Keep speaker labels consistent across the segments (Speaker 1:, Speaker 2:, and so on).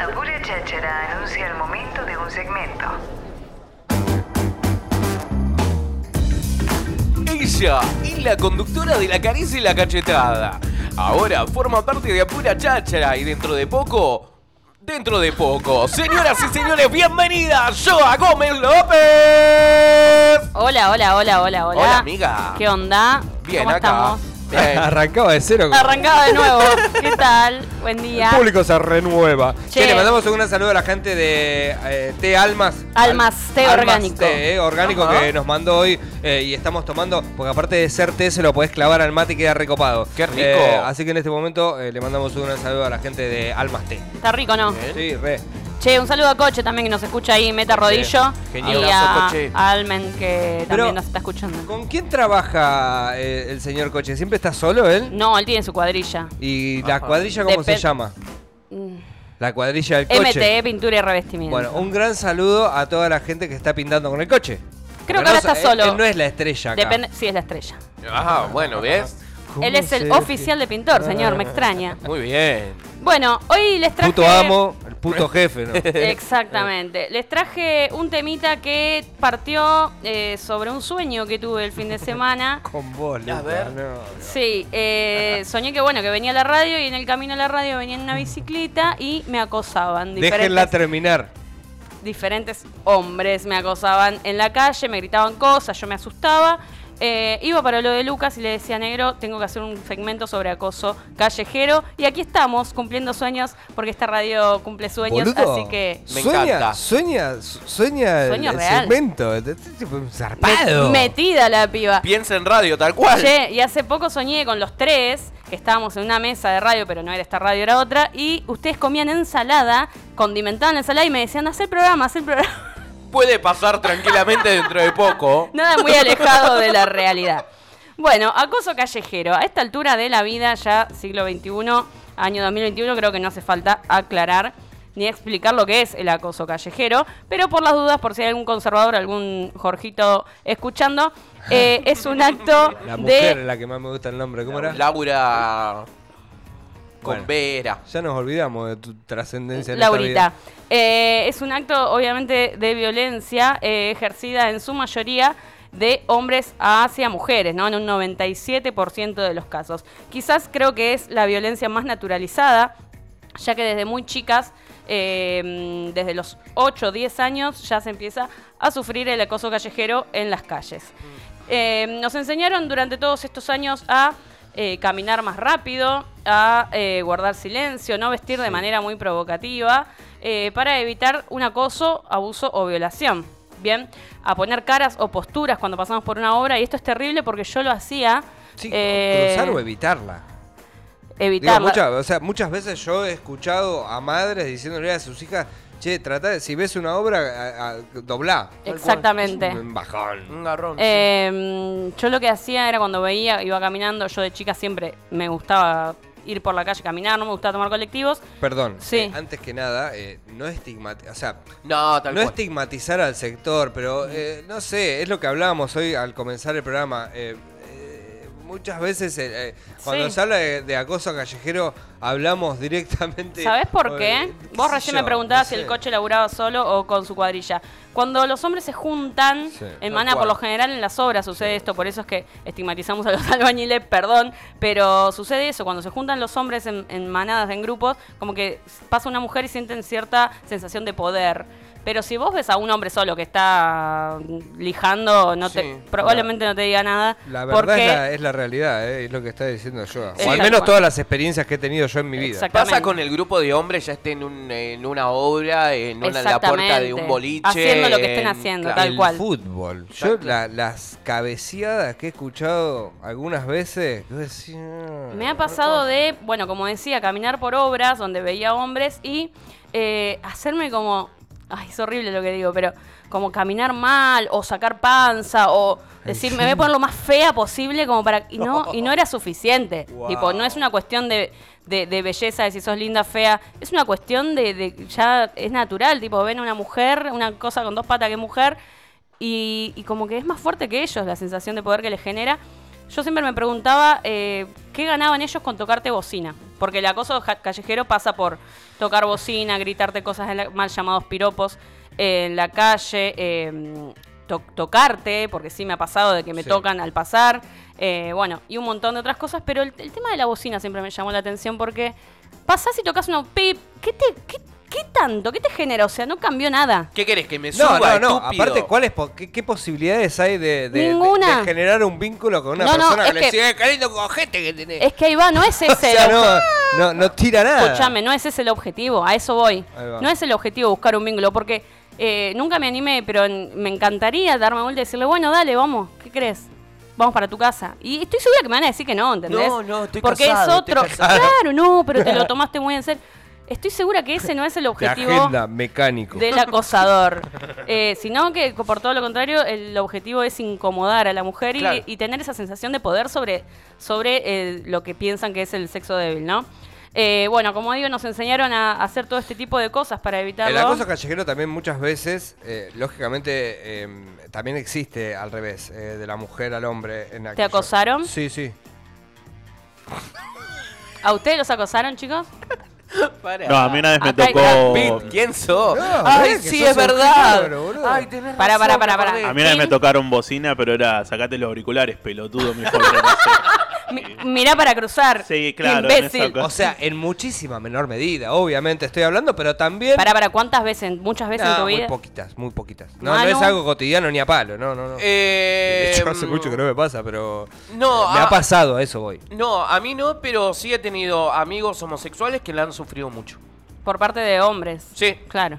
Speaker 1: Apura Cháchara anuncia el momento de un segmento.
Speaker 2: Ella es la conductora de la caricia y la cachetada. Ahora forma parte de Apura Cháchara y dentro de poco. Dentro de poco, señoras y señores, bienvenidas, Joa Gómez López.
Speaker 3: Hola, hola, hola, hola, hola.
Speaker 2: Hola, amiga.
Speaker 3: ¿Qué onda?
Speaker 2: Bien,
Speaker 3: ¿Cómo
Speaker 2: acá.
Speaker 3: estamos?
Speaker 2: Bien.
Speaker 4: Arrancaba de cero.
Speaker 3: Arrancaba de nuevo. ¿Qué tal? Buen día.
Speaker 4: El público se renueva.
Speaker 3: Che.
Speaker 4: Che, le mandamos un gran saludo a la gente de eh, Té Almas.
Speaker 3: Almas, té
Speaker 4: Almas
Speaker 3: orgánico.
Speaker 4: Té, eh, orgánico
Speaker 2: Ajá.
Speaker 4: que nos mandó hoy eh, y estamos tomando, porque aparte de ser té se lo podés clavar al mate y queda recopado.
Speaker 2: Qué rico.
Speaker 4: Eh, así que en este momento eh, le mandamos un gran saludo a la gente de Almas Té.
Speaker 3: Está rico, ¿no?
Speaker 4: Sí, re.
Speaker 3: Che, un saludo a Coche también que nos escucha ahí, Meta Rodillo.
Speaker 2: Genial.
Speaker 3: Y a,
Speaker 2: Coche.
Speaker 3: a Almen que también
Speaker 4: Pero-
Speaker 3: nos está escuchando.
Speaker 4: ¿Con quién trabaja eh, el señor Coche? ¿Siempre está solo él?
Speaker 3: No, él tiene su cuadrilla.
Speaker 4: ¿Y la cuadrilla cómo se llama?
Speaker 3: Mm.
Speaker 4: La cuadrilla del coche.
Speaker 3: MTE, pintura y revestimiento.
Speaker 4: Bueno, un gran saludo a toda la gente que está pintando con el coche.
Speaker 3: Creo que ahora
Speaker 4: no
Speaker 3: está
Speaker 4: so-
Speaker 3: solo.
Speaker 4: Él, él no es la estrella acá.
Speaker 3: Depende, sí, es la estrella.
Speaker 2: Ah, bueno, ¿ves?
Speaker 4: ¿Cómo
Speaker 3: Él es el oficial de pintor, señor, me extraña.
Speaker 2: Muy bien.
Speaker 3: Bueno, hoy les traje...
Speaker 4: Puto amo, puto jefe, ¿no?
Speaker 3: Exactamente. Les traje un temita que partió eh, sobre un sueño que tuve el fin de semana.
Speaker 4: Con vos,
Speaker 2: A ver.
Speaker 4: no, no.
Speaker 3: Sí, eh, soñé que bueno, que venía a la radio y en el camino a la radio venía en una bicicleta y me acosaban.
Speaker 4: Déjenla
Speaker 3: Diferentes,
Speaker 4: terminar.
Speaker 3: diferentes hombres me acosaban en la calle, me gritaban cosas, yo me asustaba. Eh, iba para lo de Lucas y le decía, negro, tengo que hacer un segmento sobre acoso callejero. Y aquí estamos, cumpliendo sueños, porque esta radio cumple sueños,
Speaker 4: Boludo,
Speaker 3: así que...
Speaker 2: Me
Speaker 4: sueña,
Speaker 2: encanta.
Speaker 4: Sueña, su- sueña, el-
Speaker 3: Sueño
Speaker 4: el,
Speaker 3: real.
Speaker 4: segmento. Zarpado.
Speaker 3: metida la piba.
Speaker 2: Piensa en radio, tal cual.
Speaker 3: Che, y hace poco soñé con los tres, que estábamos en una mesa de radio, pero no era esta radio, era otra, y ustedes comían ensalada, condimentaban la ensalada y me decían, haz el programa, haz el programa.
Speaker 2: Puede pasar tranquilamente dentro de poco.
Speaker 3: Nada muy alejado de la realidad. Bueno, acoso callejero. A esta altura de la vida, ya siglo XXI, año 2021, creo que no hace falta aclarar ni explicar lo que es el acoso callejero, pero por las dudas, por si hay algún conservador, algún Jorgito escuchando, eh, es un acto
Speaker 4: La mujer
Speaker 3: de
Speaker 4: es la que más me gusta el nombre. ¿Cómo era?
Speaker 2: Laura con
Speaker 4: Bueno.
Speaker 2: Vera.
Speaker 4: Ya nos olvidamos de tu trascendencia
Speaker 3: Laurita. Eh, es un acto, obviamente, de violencia eh, ejercida en su mayoría de hombres hacia mujeres, ¿no? En un 97% de los casos. Quizás creo que es la violencia más naturalizada, ya que desde muy chicas, eh, desde los 8 o 10 años, ya se empieza a sufrir el acoso callejero en las calles. Eh, nos enseñaron durante todos estos años a eh, caminar más rápido, a eh, guardar silencio, no vestir de manera muy provocativa, eh, para evitar un acoso, abuso o violación. Bien, a poner caras o posturas cuando pasamos por una obra, y esto es terrible porque yo lo hacía.
Speaker 4: Sí, cruzar o evitarla. Digo,
Speaker 3: evitarla.
Speaker 4: muchas, o sea, muchas veces yo he escuchado a madres diciéndole a sus hijas, che, trata de, si ves una obra, a, a- doblá.
Speaker 3: Exactamente.
Speaker 4: Un bajón.
Speaker 2: Un garrón. sí.
Speaker 3: Eh, yo lo que hacía era cuando veía, iba caminando, yo de chica siempre me gustaba ir por la calle, caminar, no me gustaba tomar colectivos.
Speaker 4: Perdón,
Speaker 3: Sí.
Speaker 4: eh, antes que nada, eh, no estigmatizar, o sea,
Speaker 2: no, tal
Speaker 4: no
Speaker 2: cual.
Speaker 4: estigmatizar al sector, pero eh, no sé, es lo que hablábamos hoy al comenzar el programa. Muchas veces eh, eh, cuando
Speaker 3: Sí.
Speaker 4: se habla de, de acoso callejero, hablamos directamente.
Speaker 3: ¿Sabés por qué?
Speaker 4: qué
Speaker 3: Vos recién
Speaker 4: yo,
Speaker 3: me preguntabas
Speaker 4: no
Speaker 3: si el coche laburaba solo o con su cuadrilla. Cuando los hombres se juntan
Speaker 4: Sí,
Speaker 3: en manada, por lo general en las obras sucede esto, por eso es que estigmatizamos a los albañiles, perdón, pero sucede eso, cuando se juntan los hombres en, en manadas, en grupos, como que pasa una mujer y sienten cierta sensación de poder. Pero si vos ves a un hombre solo que está lijando, no te,
Speaker 2: Sí,
Speaker 3: probablemente no te diga nada.
Speaker 4: La verdad
Speaker 3: porque
Speaker 4: es la, es la realidad, eh, es lo que está diciendo yo.
Speaker 3: Sí,
Speaker 4: o al menos todas las experiencias que he tenido yo en mi vida.
Speaker 2: Pasa con el grupo de hombres, ya esté en, un- en una obra, en, una, en la puerta de un boliche.
Speaker 3: Haciendo lo que estén
Speaker 2: en-
Speaker 3: haciendo, tal
Speaker 4: el
Speaker 3: cual.
Speaker 4: fútbol. Yo la- las cabeceadas que he escuchado algunas veces, yo decía,
Speaker 3: Me ha pasado de, bueno, como decía, caminar por obras donde veía hombres y eh, hacerme como, ay, es horrible lo que digo, pero como caminar mal o sacar panza o decir, me voy a poner lo más fea posible como para... Y no, y no era suficiente.
Speaker 4: Wow.
Speaker 3: Tipo, no es una cuestión de, de, de belleza, de si sos linda, fea. Es una cuestión de, de- ya es natural, tipo, ven a una mujer, una cosa con dos patas que mujer y, y como que es más fuerte que ellos la sensación de poder que les genera. Yo siempre me preguntaba eh, qué ganaban ellos con tocarte bocina. Porque el acoso callejero pasa por tocar bocina, gritarte cosas en la- mal llamados piropos eh, en la calle, eh, to- tocarte, porque sí me ha pasado de que me
Speaker 4: Sí.
Speaker 3: tocan al pasar, eh, bueno, y un montón de otras cosas. Pero el, el tema de la bocina siempre me llamó la atención porque pasás y tocas una pip, ¿qué, te, qué, qué tanto? ¿Qué te genera? O sea, no cambió nada.
Speaker 2: ¿Qué querés? ¿Que me
Speaker 4: No,
Speaker 2: suba,
Speaker 4: no, no.
Speaker 2: estúpido?
Speaker 4: Aparte, ¿cuáles po- qué, qué posibilidades hay de, de- de-
Speaker 3: Ninguna.
Speaker 4: de generar un vínculo con una
Speaker 3: No, no,
Speaker 4: persona
Speaker 3: es
Speaker 4: que, le
Speaker 3: que-
Speaker 4: sigue con gente que tenés?
Speaker 3: Es que ahí va, no es ese
Speaker 4: o sea,
Speaker 3: el
Speaker 4: no, no, no tira nada.
Speaker 3: Escúchame, no ese es el objetivo, a eso voy.
Speaker 4: Ahí va.
Speaker 3: No es el objetivo buscar un vínculo, porque eh, nunca me animé, pero en- me encantaría darme vuelta y decirle, bueno, dale, vamos, ¿qué crees? Vamos para tu casa. Y estoy segura que me van a decir que no, ¿entendés?
Speaker 2: No, no, estoy
Speaker 3: Porque
Speaker 2: casado,
Speaker 3: es
Speaker 2: estoy
Speaker 3: otro.
Speaker 2: casado.
Speaker 3: Claro, no, pero te lo tomaste muy en serio. Estoy segura que ese no es el objetivo
Speaker 4: agenda mecánico.
Speaker 3: del acosador, eh, sino que por todo lo contrario el objetivo es incomodar a la mujer y,
Speaker 2: Claro.
Speaker 3: y tener esa sensación de poder sobre, sobre eh, lo que piensan que es el sexo débil, ¿no? Eh, bueno, como digo, nos enseñaron a hacer todo este tipo de cosas para evitarlo.
Speaker 4: El acoso callejero también muchas veces, eh, lógicamente, eh, también existe al revés, eh, de la mujer al hombre. En aquello.
Speaker 3: acosaron?
Speaker 4: Sí, sí.
Speaker 3: ¿A ustedes los acosaron, chicos?
Speaker 5: No, a mí una vez me
Speaker 3: Acá hay
Speaker 5: tocó.
Speaker 2: ¿quién sos?
Speaker 4: No,
Speaker 2: Ay,
Speaker 4: que
Speaker 2: sí,
Speaker 4: sos
Speaker 2: es
Speaker 4: un
Speaker 2: verdad.
Speaker 4: boludo.
Speaker 2: Ay, tenés
Speaker 3: Pará,
Speaker 2: razón,
Speaker 3: pará,
Speaker 2: me
Speaker 3: pará,
Speaker 2: acordé.
Speaker 5: A mí una vez me tocaron bocina, pero era sacate los auriculares, pelotudo, mejor que no sé.
Speaker 3: Mi- mirá para cruzar.
Speaker 5: Sí, claro,
Speaker 3: Imbécil.
Speaker 4: O sea, en muchísima menor medida, obviamente estoy hablando, pero también...
Speaker 3: Pará, para ¿cuántas veces? ¿Muchas veces
Speaker 4: No,
Speaker 3: en tu
Speaker 4: muy
Speaker 3: vida?
Speaker 4: poquitas, muy poquitas. No, no
Speaker 3: Manu.
Speaker 4: es algo cotidiano ni a palo, no, no, no.
Speaker 2: Eh,
Speaker 4: De hecho, hace mucho que no me pasa, pero...
Speaker 2: No,
Speaker 4: me
Speaker 2: a-
Speaker 4: ha pasado, a eso voy.
Speaker 2: No, a mí no, pero sí he tenido amigos homosexuales que la han sufrido mucho.
Speaker 3: Por parte de hombres.
Speaker 2: Sí.
Speaker 3: Claro.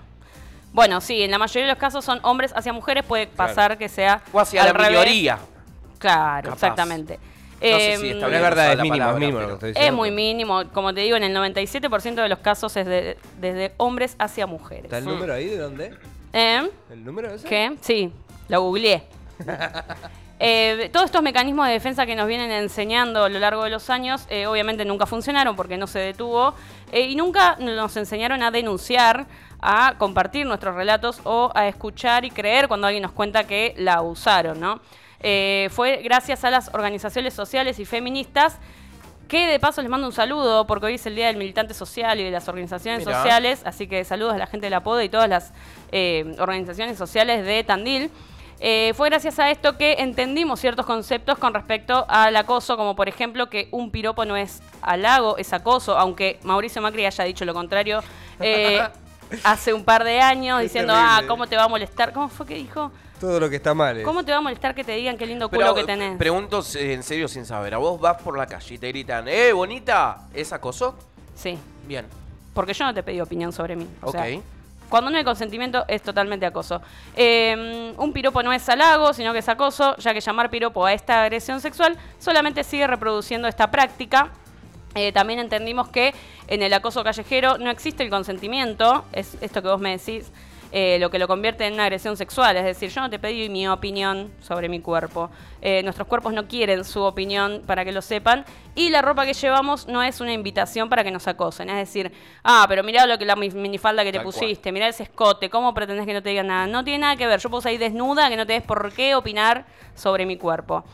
Speaker 3: Bueno, sí, en la mayoría de los casos son hombres hacia mujeres, puede pasar que sea.
Speaker 2: O hacia
Speaker 3: al
Speaker 2: la
Speaker 3: revés.
Speaker 2: minoría.
Speaker 3: Claro,
Speaker 2: Capaz.
Speaker 3: exactamente.
Speaker 2: No sé
Speaker 3: Em,
Speaker 2: si está
Speaker 4: Pero
Speaker 2: bien
Speaker 4: es verdad,
Speaker 2: usar
Speaker 4: es
Speaker 2: la
Speaker 4: mínimo, es
Speaker 2: palabra,
Speaker 4: mínimo lo
Speaker 2: pero-
Speaker 4: que estoy
Speaker 3: Es
Speaker 4: diciendo.
Speaker 3: muy mínimo, como te digo, en el 97% de los casos es de- desde hombres hacia mujeres.
Speaker 4: ¿Está el número ahí de dónde?
Speaker 3: ¿Eh?
Speaker 4: ¿El número ese?
Speaker 3: ¿Qué? Sí, lo googleé. Eh, todos estos mecanismos de defensa que nos vienen enseñando a lo largo de los años, eh, obviamente nunca funcionaron porque no se detuvo eh, y nunca nos enseñaron a denunciar, a compartir nuestros relatos o a escuchar y creer cuando alguien nos cuenta que la usaron, ¿no? Eh, fue gracias a las organizaciones sociales y feministas que de paso les mando un saludo porque hoy es el Día del Militante Social y de las organizaciones
Speaker 2: Mirá.
Speaker 3: sociales, así que saludos a la gente del Apodo y todas las eh, organizaciones sociales de Tandil. Eh, fue gracias a esto que entendimos ciertos conceptos con respecto al acoso, como por ejemplo que un piropo no es halago, es acoso, aunque Mauricio Macri haya dicho lo contrario eh, hace un par de años, diciendo,
Speaker 4: terrible.
Speaker 3: ah, ¿cómo te va a molestar? ¿Cómo fue que dijo?
Speaker 4: Todo lo que está mal. es-
Speaker 3: ¿Cómo te va a molestar que te digan qué lindo culo
Speaker 2: Pero
Speaker 3: que tenés?
Speaker 2: pregunto eh, en serio sin saber. ¿A vos vas por la calle y te gritan, eh, bonita? ¿Es acoso?
Speaker 3: Sí,
Speaker 2: Bien.
Speaker 3: porque yo no te pedí opinión sobre mí. O
Speaker 2: Ok.
Speaker 3: sea, Cuando no hay consentimiento es totalmente acoso. Eh, un piropo no es halago, sino que es acoso, ya que llamar piropo a esta agresión sexual solamente sigue reproduciendo esta práctica. Eh, también entendimos que en el acoso callejero no existe el consentimiento, es esto que vos me decís, eh, lo que lo convierte en una agresión sexual. Es decir, yo no te pedí mi opinión sobre mi cuerpo. Eh, nuestros cuerpos no quieren su opinión para que lo sepan. Y la ropa que llevamos no es una invitación para que nos acosen. Es decir, ah, pero mirá lo que la mi- minifalda que te
Speaker 2: Tal cual.
Speaker 3: pusiste, mirá ese escote, ¿cómo pretendés que no te digan nada? No tiene nada que ver. Yo puedo salir desnuda, que no tenés por qué opinar sobre mi cuerpo.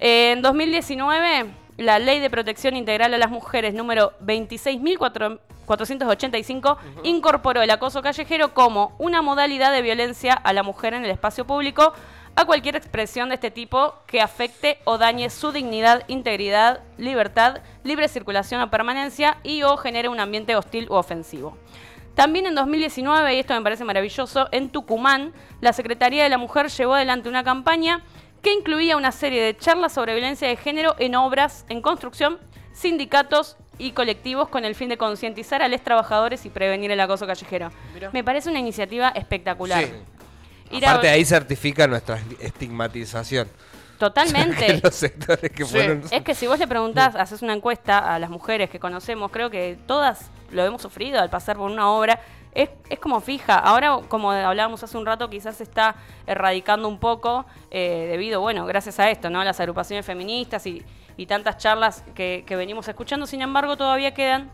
Speaker 3: Eh, en 2019, la Ley de Protección Integral a las Mujeres número 26.485 incorporó el acoso callejero como una modalidad de violencia a la mujer en el espacio público a cualquier expresión de este tipo que afecte o dañe su dignidad, integridad, libertad, libre circulación o permanencia y o genere un ambiente hostil u ofensivo. También en 2019, y esto me parece maravilloso, en Tucumán, la Secretaría de la Mujer llevó adelante una campaña que incluía una serie de charlas sobre violencia de género en obras, en construcción, sindicatos y colectivos con el fin de concientizar a los trabajadores y prevenir el acoso callejero.
Speaker 2: Mirá.
Speaker 3: Me parece una iniciativa espectacular.
Speaker 4: Sí.
Speaker 3: Ir a-
Speaker 4: Aparte ahí certifica nuestra estigmatización.
Speaker 3: Totalmente.
Speaker 4: En los sectores que
Speaker 2: Sí.
Speaker 4: fueron...
Speaker 3: Es que si vos le preguntás, haces una encuesta a las mujeres que conocemos, creo que todas lo hemos sufrido al pasar por una obra. Es, es como fija. Ahora, como hablábamos hace un rato, quizás se está erradicando un poco eh, debido, bueno, gracias a esto, ¿no? Las agrupaciones feministas y, y tantas charlas que, que venimos escuchando. Sin embargo, todavía quedan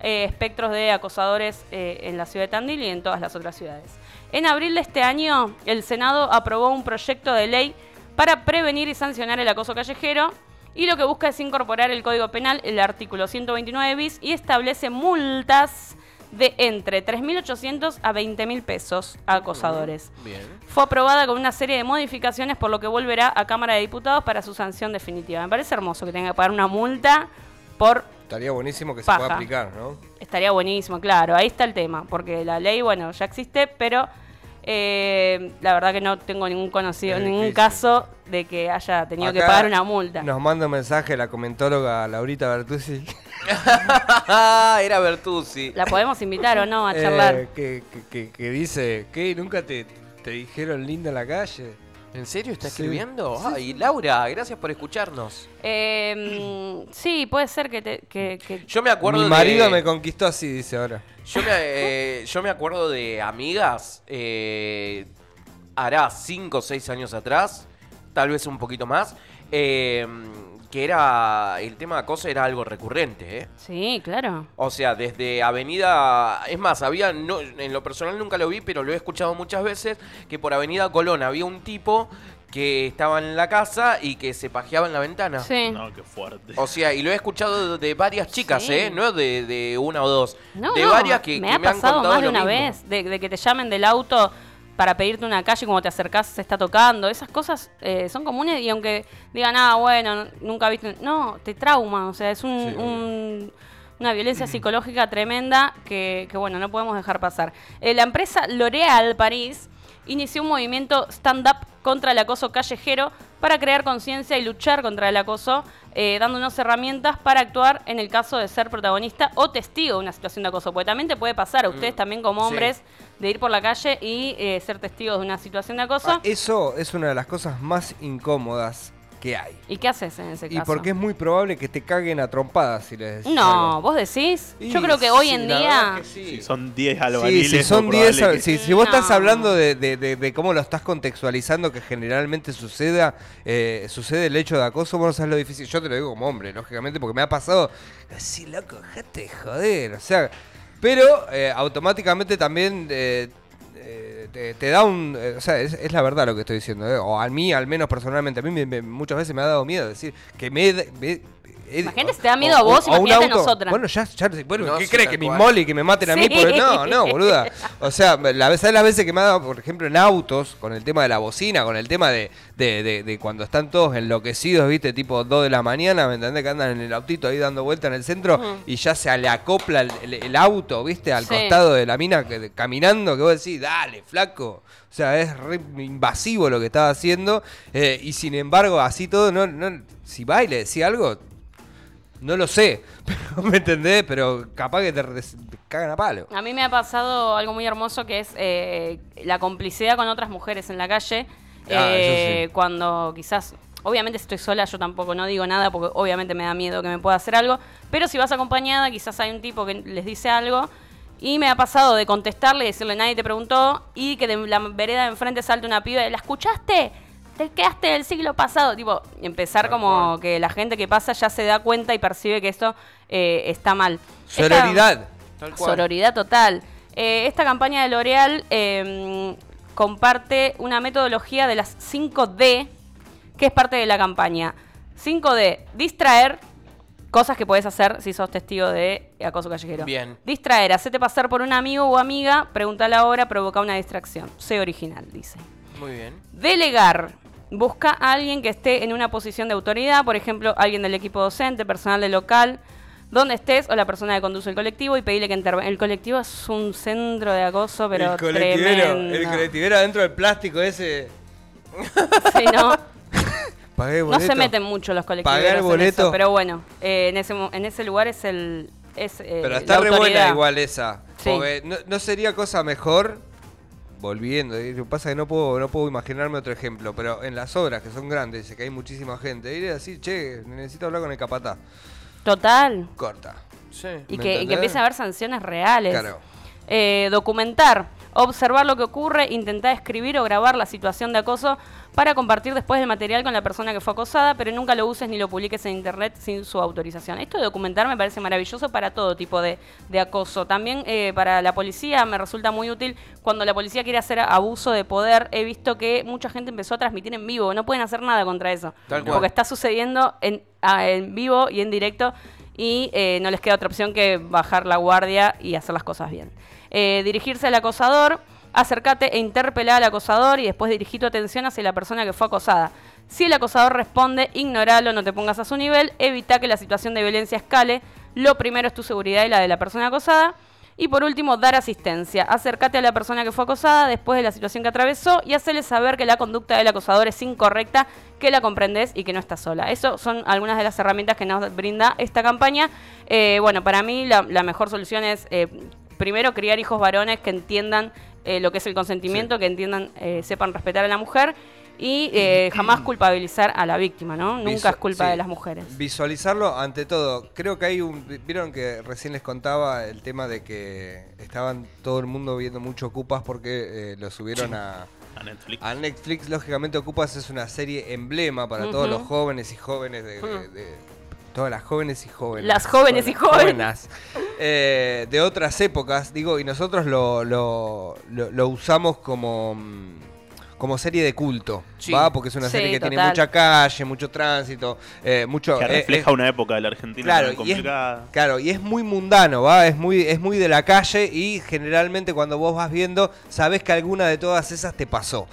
Speaker 3: eh, espectros de acosadores eh, en la ciudad de Tandil y en todas las otras ciudades. En abril de este año, el Senado aprobó un proyecto de ley para prevenir y sancionar el acoso callejero Y lo que busca es incorporar el Código Penal, el artículo 129 bis, y establece multas de entre 3.800 a 20.000 pesos a acosadores.
Speaker 2: Bien.
Speaker 3: Fue aprobada con una serie de modificaciones, por lo que volverá a Cámara de Diputados para su sanción definitiva. Me parece hermoso que tenga que pagar una multa por...
Speaker 4: Estaría buenísimo que se pueda aplicar, ¿no?
Speaker 3: Estaría buenísimo, claro, ahí está el tema, porque la ley, bueno, ya existe, pero eh, la verdad que no tengo ningún conocido,
Speaker 4: Es
Speaker 3: ningún
Speaker 4: difícil.
Speaker 3: caso de que haya tenido que pagar una multa.
Speaker 4: Nos manda un mensaje la comentóloga Laurita Bertuzzi.
Speaker 2: Era Bertuzzi.
Speaker 3: ¿La podemos invitar o no a charlar?
Speaker 4: eh, que, que- que- que dice, ¿qué? ¿Nunca te, te dijeron linda en la calle?
Speaker 2: ¿En serio está
Speaker 4: Sí.
Speaker 2: escribiendo? Ay, Laura, gracias por escucharnos.
Speaker 3: Eh, mm, sí, puede ser que... Te, que, que-
Speaker 2: Yo me acuerdo
Speaker 4: Mi
Speaker 2: de-
Speaker 4: marido me conquistó así, dice ahora.
Speaker 2: Yo me, eh, yo me acuerdo de amigas, eh, hará 5 o 6 años atrás, tal vez un poquito más, eh, que era, el tema de acoso era algo recurrente, ¿eh?
Speaker 3: Sí, claro.
Speaker 2: O sea, desde Avenida, es más, había, no, en lo personal nunca lo vi, pero lo he escuchado muchas veces, que por Avenida Colón había un tipo que estaba en la casa y que se pajeaba en la ventana.
Speaker 3: Sí.
Speaker 5: No, qué fuerte.
Speaker 2: O sea, y lo he escuchado de varias chicas,
Speaker 3: Sí.
Speaker 2: ¿eh? No de, de una o dos.
Speaker 3: No,
Speaker 2: de
Speaker 3: no,
Speaker 2: varias que,
Speaker 3: me
Speaker 2: que
Speaker 3: ha
Speaker 2: me han
Speaker 3: pasado
Speaker 2: contado
Speaker 3: más de
Speaker 2: lo
Speaker 3: una
Speaker 2: mismo.
Speaker 3: vez, de, de que te llamen del auto para pedirte una calle como te acercás se está tocando. Esas cosas eh, son comunes y aunque digan, ah, bueno, nunca viste... No, te trauma, o sea, es un,
Speaker 4: Sí,
Speaker 3: un- una violencia psicológica tremenda que, que, bueno, no podemos dejar pasar. Eh, la empresa L'Oréal París inició un movimiento stand-up contra el acoso callejero para crear conciencia y luchar contra el acoso, eh, dándonos herramientas para actuar en el caso de ser protagonista o testigo de una situación de acoso. Porque también te puede pasar a ustedes también como
Speaker 2: sí.
Speaker 3: hombres de ir por la calle y eh, ser testigos de una situación de acoso.
Speaker 4: Ah, eso es una de las cosas más incómodas que hay.
Speaker 3: ¿Y qué haces en ese
Speaker 4: Y
Speaker 3: caso?
Speaker 4: porque es muy probable que te caguen a trompadas si les decís
Speaker 3: No,
Speaker 4: algo.
Speaker 3: vos decís.
Speaker 4: Y
Speaker 3: Yo creo que hoy
Speaker 4: sí,
Speaker 3: en día...
Speaker 4: que sí.
Speaker 5: Si son 10
Speaker 4: Sí,
Speaker 5: albariles.
Speaker 4: si son
Speaker 5: muy
Speaker 4: 10,
Speaker 5: probable que-
Speaker 4: si, si vos estás hablando de, de- de- de cómo lo estás contextualizando, que generalmente suceda, eh, sucede el hecho de acoso, vos no sabes lo difícil. Yo te lo digo como hombre, lógicamente, porque me ha pasado así, loco, dejate de joder. O sea, pero eh, automáticamente también eh, eh, te, da un. eh, o sea, es, la verdad lo que estoy diciendo, eh, o a mí, al menos personalmente, a mí me- muchas veces me ha dado miedo decir que me- he-
Speaker 3: Imagínate si te da miedo a vos,
Speaker 4: o un
Speaker 3: imagínate a
Speaker 4: auto.
Speaker 3: nosotras.
Speaker 4: Bueno, ya, ya bueno,
Speaker 2: No,
Speaker 4: ¿qué
Speaker 2: sí,
Speaker 4: crees? Que inmole y que me maten a mí.
Speaker 3: Sí.
Speaker 4: Por... No, no, boluda. O sea, la vez, ¿sabes las veces que me ha dado, por ejemplo, en autos, con el tema de la bocina, con el tema de, de, de- de cuando están todos enloquecidos, viste, tipo 2 de la mañana, ¿me entendés? Que andan en el autito ahí dando vuelta en el centro y ya se le acopla el, el- el auto, viste, al
Speaker 3: Sí.
Speaker 4: costado de la mina que- caminando, que vos decís, dale, flaco. O sea, es re invasivo lo que estaba haciendo. eh, y sin embargo, así todo, no, no, si va y le decía algo, no lo sé, pero, ¿me entendés? Pero capaz que te, cagan a palo.
Speaker 3: A mí me ha pasado algo muy hermoso que es eh, la complicidad con otras mujeres en la calle.
Speaker 4: Ah,
Speaker 3: eh,
Speaker 4: sí.
Speaker 3: Cuando quizás, obviamente si estoy sola, yo tampoco no digo nada porque obviamente me da miedo que me pueda hacer algo. Pero si vas acompañada, quizás hay un tipo que les dice algo. Y me ha pasado de contestarle y decirle nadie te preguntó. Y que de la vereda de enfrente salte una piba y ¿la escuchaste? Te quedaste del siglo pasado. Tipo, empezar como que la gente que pasa ya se da cuenta y percibe que esto eh, está mal. Esta-
Speaker 4: Sororidad.
Speaker 2: Tal cual.
Speaker 3: Sororidad total. Eh, esta campaña de L'Oreal eh, comparte una metodología de las 5D, que es parte de la campaña. 5D, distraer, cosas que puedes hacer si sos testigo de acoso callejero.
Speaker 2: Bien.
Speaker 3: Distraer, hacete pasar por un amigo o amiga, pregunta la hora, provoca una distracción. Sé original, dice.
Speaker 2: Muy bien.
Speaker 3: Delegar. Busca a alguien que esté en una posición de autoridad, por ejemplo, alguien del equipo docente, personal del local, donde estés, o la persona que conduce el colectivo, y pedirle que intervenga. El colectivo es un centro de acoso, pero
Speaker 4: el colectivero,
Speaker 3: tremendo.
Speaker 4: el colectivero adentro del plástico ese.
Speaker 3: Sí, ¿no?
Speaker 4: Pagué
Speaker 3: no
Speaker 4: boleto.
Speaker 3: se meten mucho los colectivos.
Speaker 4: Pagar boleto.
Speaker 3: pero bueno, eh, en, ese, en ese lugar es el. Es, eh,
Speaker 4: Pero
Speaker 3: la
Speaker 4: está re buena igual esa.
Speaker 3: Sí.
Speaker 4: No, no sería cosa mejor. Volviendo, eh, lo que pasa es que no puedo, no puedo imaginarme otro ejemplo, pero en las obras que son grandes que hay muchísima gente, ir a decir, che, necesito hablar con el capataz.
Speaker 3: Total.
Speaker 4: Corta.
Speaker 2: Sí.
Speaker 3: Y
Speaker 4: ¿Me
Speaker 3: que, y que empiece a haber sanciones reales.
Speaker 4: Claro.
Speaker 3: Eh, documentar. Observar lo que ocurre, intentar escribir o grabar la situación de acoso para compartir después el material con la persona que fue acosada, pero nunca lo uses ni lo publiques en internet sin su autorización. Esto de documentar me parece maravilloso para todo tipo de, de acoso. También eh, para la policía me resulta muy útil cuando la policía quiere hacer abuso de poder. He visto que mucha gente empezó a transmitir en vivo, no pueden hacer nada contra eso,
Speaker 2: Tal cual.
Speaker 3: porque está sucediendo en, a- en vivo y en directo y eh, no les queda otra opción que bajar la guardia y hacer las cosas bien. Eh, dirigirse al acosador, acércate e interpela al acosador y después dirigir tu atención hacia la persona que fue acosada. Si el acosador responde, ignoralo, no te pongas a su nivel, evita que la situación de violencia escale. Lo primero es tu seguridad y la de la persona acosada. Y por último, dar asistencia. Acércate a la persona que fue acosada después de la situación que atravesó y hacerle saber que la conducta del acosador es incorrecta, que la comprendes y que no estás sola. Eso son algunas de las herramientas que nos brinda esta campaña. Eh, bueno, para mí la, la mejor solución es, eh, primero, criar hijos varones que entiendan eh, lo que es el consentimiento, que entiendan, eh, sepan respetar a la mujer y eh, jamás culpabilizar a la víctima, ¿no? Nunca
Speaker 4: Visu-
Speaker 3: es culpa
Speaker 4: sí.
Speaker 3: de las mujeres.
Speaker 4: Visualizarlo ante todo. Creo que hay un. Vieron que recién les contaba el tema de que estaban todo el mundo viendo mucho Ocupas porque eh, lo subieron a,
Speaker 5: A Netflix.
Speaker 4: a Netflix. Lógicamente, Ocupas es una serie emblema para todos los jóvenes y jóvenes de. de- de- todas las jóvenes y jóvenes.
Speaker 3: Las jóvenes y jóvenes.
Speaker 4: eh, de otras épocas, digo, y nosotros lo, lo, lo- lo usamos como. Como serie de culto,
Speaker 2: Sí.
Speaker 4: ¿va? Porque es una
Speaker 3: Sí,
Speaker 4: serie que tiene mucha calle, mucho tránsito, eh, mucho...
Speaker 5: Que
Speaker 4: eh,
Speaker 5: refleja
Speaker 4: eh,
Speaker 5: una época de la Argentina
Speaker 4: Claro,
Speaker 5: muy
Speaker 4: y es,
Speaker 5: complicada.
Speaker 4: claro, y es muy mundano, ¿va? Es muy, es muy de la calle y generalmente cuando vos vas viendo, sabés que alguna de todas esas te pasó.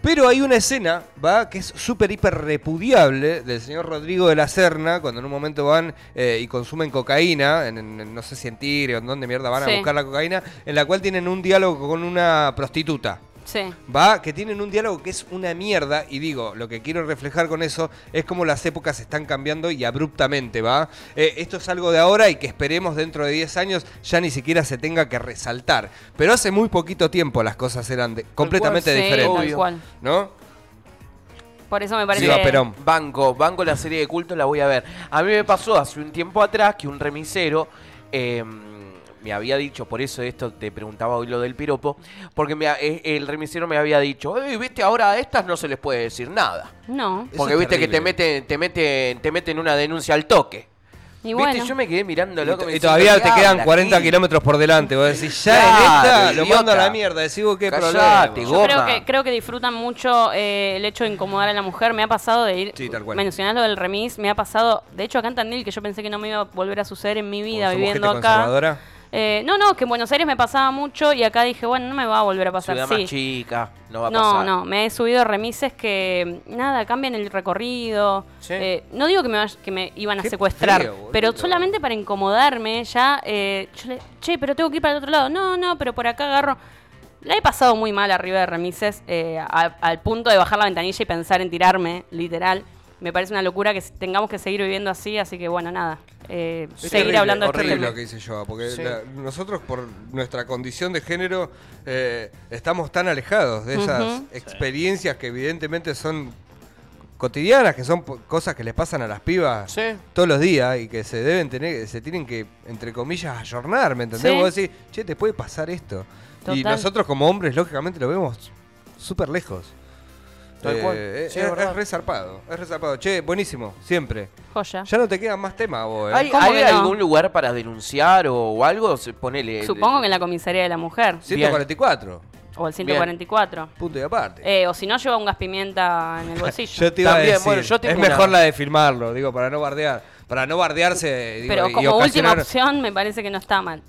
Speaker 4: Pero hay una escena, ¿va? Que es súper, hiper repudiable del señor Rodrigo de la Serna, cuando en un momento van eh, y consumen cocaína, en, en- no sé si en Tigre o en dónde mierda van
Speaker 3: Sí.
Speaker 4: a buscar la cocaína, en la cual tienen un diálogo con una prostituta.
Speaker 3: Sí.
Speaker 4: Va, que tienen un diálogo que es una mierda, y digo, lo que quiero reflejar con eso es cómo las épocas están cambiando y abruptamente, ¿va? Eh, esto es algo de ahora y que esperemos dentro de 10 años ya ni siquiera se tenga que resaltar. Pero hace muy poquito tiempo las cosas eran de- completamente
Speaker 3: Sí,
Speaker 4: diferentes,
Speaker 3: tal.
Speaker 4: ¿no?
Speaker 3: Por eso me parece
Speaker 4: Viva Perón.
Speaker 2: Banco, banco la serie de culto, la voy a ver. A mí me pasó hace un tiempo atrás que un remisero eh, me había dicho, por eso esto te preguntaba hoy lo del piropo, porque me ha- eh, el remisero me había dicho, "Ey, viste, ahora a estas no se les puede decir nada.
Speaker 3: No.
Speaker 2: Porque
Speaker 4: es
Speaker 2: viste que te meten, te meten, te meten una denuncia al toque.
Speaker 3: Y
Speaker 2: Viste,
Speaker 3: bueno.
Speaker 2: yo me quedé mirando
Speaker 4: Y,
Speaker 2: loco.
Speaker 4: y
Speaker 2: me
Speaker 4: todavía te
Speaker 2: "¿Qué
Speaker 4: quedan
Speaker 2: habla,
Speaker 4: 40
Speaker 2: Gil?".
Speaker 4: kilómetros por delante. Vos decís, ya
Speaker 2: Claro,
Speaker 4: en esta lo mando a la mierda. Decís, ¿qué
Speaker 2: Callate,
Speaker 4: problema?
Speaker 3: Yo creo que, creo que disfrutan mucho eh, el hecho de incomodar a la mujer. Me ha pasado de ir.
Speaker 4: Sí, tal cual.
Speaker 3: Mencionás lo del remis. Me ha pasado. De hecho, acá en Tandil, que yo pensé que no me iba a volver a suceder en mi vida viviendo acá. Eh, no, no, que en Buenos Aires me pasaba mucho y acá dije, bueno, no me va a volver a pasar.
Speaker 2: Ciudad
Speaker 3: sí.
Speaker 2: más chica, no va a
Speaker 3: No,
Speaker 2: pasar.
Speaker 3: no, me he subido remises que nada, cambian el recorrido.
Speaker 2: Sí.
Speaker 3: Eh, no digo que me, que me iban a
Speaker 4: Qué
Speaker 3: secuestrar,
Speaker 4: feo,
Speaker 3: pero solamente para incomodarme ya, eh, yo le, che, pero tengo que ir para el otro lado. No, no, pero por acá agarro. La he pasado muy mal arriba de remises, eh, a- al punto de bajar la ventanilla y pensar en tirarme, literal. Me parece una locura que tengamos que seguir viviendo así, así que bueno, nada. eh, seguir
Speaker 4: terrible,
Speaker 3: hablando de este
Speaker 4: horrible
Speaker 3: tema.
Speaker 4: lo que dice yo, porque
Speaker 2: Sí.
Speaker 4: la- nosotros por nuestra condición de género eh, estamos tan alejados de esas experiencias que evidentemente son cotidianas, que son cosas que les pasan a las pibas
Speaker 2: Sí.
Speaker 4: todos los días y que se deben tener, se tienen que, entre comillas, ayornar, ¿me entendés?
Speaker 3: Sí.
Speaker 4: Vos decís, che, te puede pasar esto. Y nosotros como hombres, lógicamente, lo vemos súper lejos.
Speaker 2: Tal cual.
Speaker 4: es,
Speaker 2: Sí, es
Speaker 4: resarpado, es resarpado. Che, buenísimo, siempre.
Speaker 3: Joya.
Speaker 4: Ya no te quedan más temas vos, ¿eh?
Speaker 2: ¿Hay, algún lugar para denunciar o, o algo? Se- Ponele.
Speaker 3: Supongo que en la comisaría de la mujer.
Speaker 4: 144,
Speaker 3: O el 144.
Speaker 4: punto y aparte.
Speaker 3: Eh, o si no, lleva un gas pimienta en el bolsillo.
Speaker 4: Yo te iba
Speaker 2: También,
Speaker 4: a decir,
Speaker 2: bueno, yo tengo
Speaker 4: es
Speaker 2: una-
Speaker 4: mejor la de filmarlo, digo, para no bardear. Para no bardearse digo,
Speaker 3: Pero
Speaker 4: y
Speaker 3: como última opción, me parece que no está mal.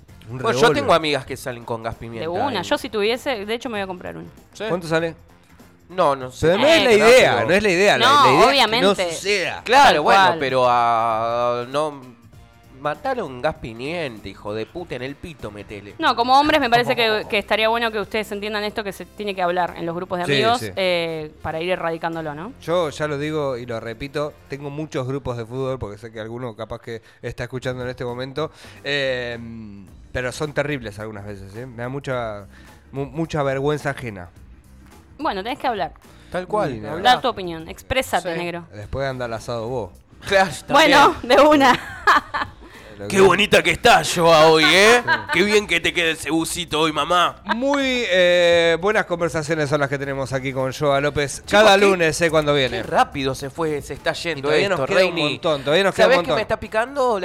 Speaker 2: yo tengo amigas que salen con gas pimienta.
Speaker 3: De una.
Speaker 2: y-
Speaker 3: Yo si tuviese, de hecho me voy a comprar uno.
Speaker 2: ¿Sí?
Speaker 4: ¿Cuánto sale?
Speaker 2: No, no sé.
Speaker 4: Pero no
Speaker 3: Eh,
Speaker 4: es la
Speaker 2: pero-
Speaker 4: idea, no es la idea. la-
Speaker 3: No,
Speaker 4: la, idea es que
Speaker 3: obviamente.
Speaker 4: no suceda.
Speaker 2: Claro,
Speaker 3: Tal
Speaker 2: bueno,
Speaker 3: cual.
Speaker 2: pero a. no. Mataron gas pimienta, hijo de puta, en el pito metele.
Speaker 3: No, como hombres me parece que, que estaría bueno que ustedes entiendan esto que se tiene que hablar en los grupos de
Speaker 4: Sí,
Speaker 3: amigos
Speaker 4: sí.
Speaker 3: eh, para ir erradicándolo, ¿no?
Speaker 4: Yo ya lo digo y lo repito, tengo muchos grupos de fútbol, porque sé que alguno capaz que está escuchando en este momento, eh, pero son terribles algunas veces, ¿eh? me da mucha, mu- mucha vergüenza ajena.
Speaker 3: Bueno, tenés que hablar.
Speaker 2: Tal cual.
Speaker 3: Dar tu opinión. Exprésate,
Speaker 2: Sí.
Speaker 3: negro.
Speaker 4: Después anda al asado vos.
Speaker 3: Bueno, de una.
Speaker 2: Qué bonita que estás, Joa, hoy, ¿eh? Qué bien que te quede ese busito hoy, mamá.
Speaker 4: Muy eh, buenas conversaciones son las que tenemos aquí con Joa López. Cada
Speaker 2: ¿qué-
Speaker 4: lunes, sé cuando
Speaker 2: Qué
Speaker 4: viene.
Speaker 2: rápido se fue, se está yendo
Speaker 4: todavía
Speaker 2: esto,
Speaker 4: nos queda un
Speaker 2: Reini.
Speaker 4: montón, todavía nos queda un
Speaker 2: ¿Sabés que
Speaker 4: montón.
Speaker 2: me está picando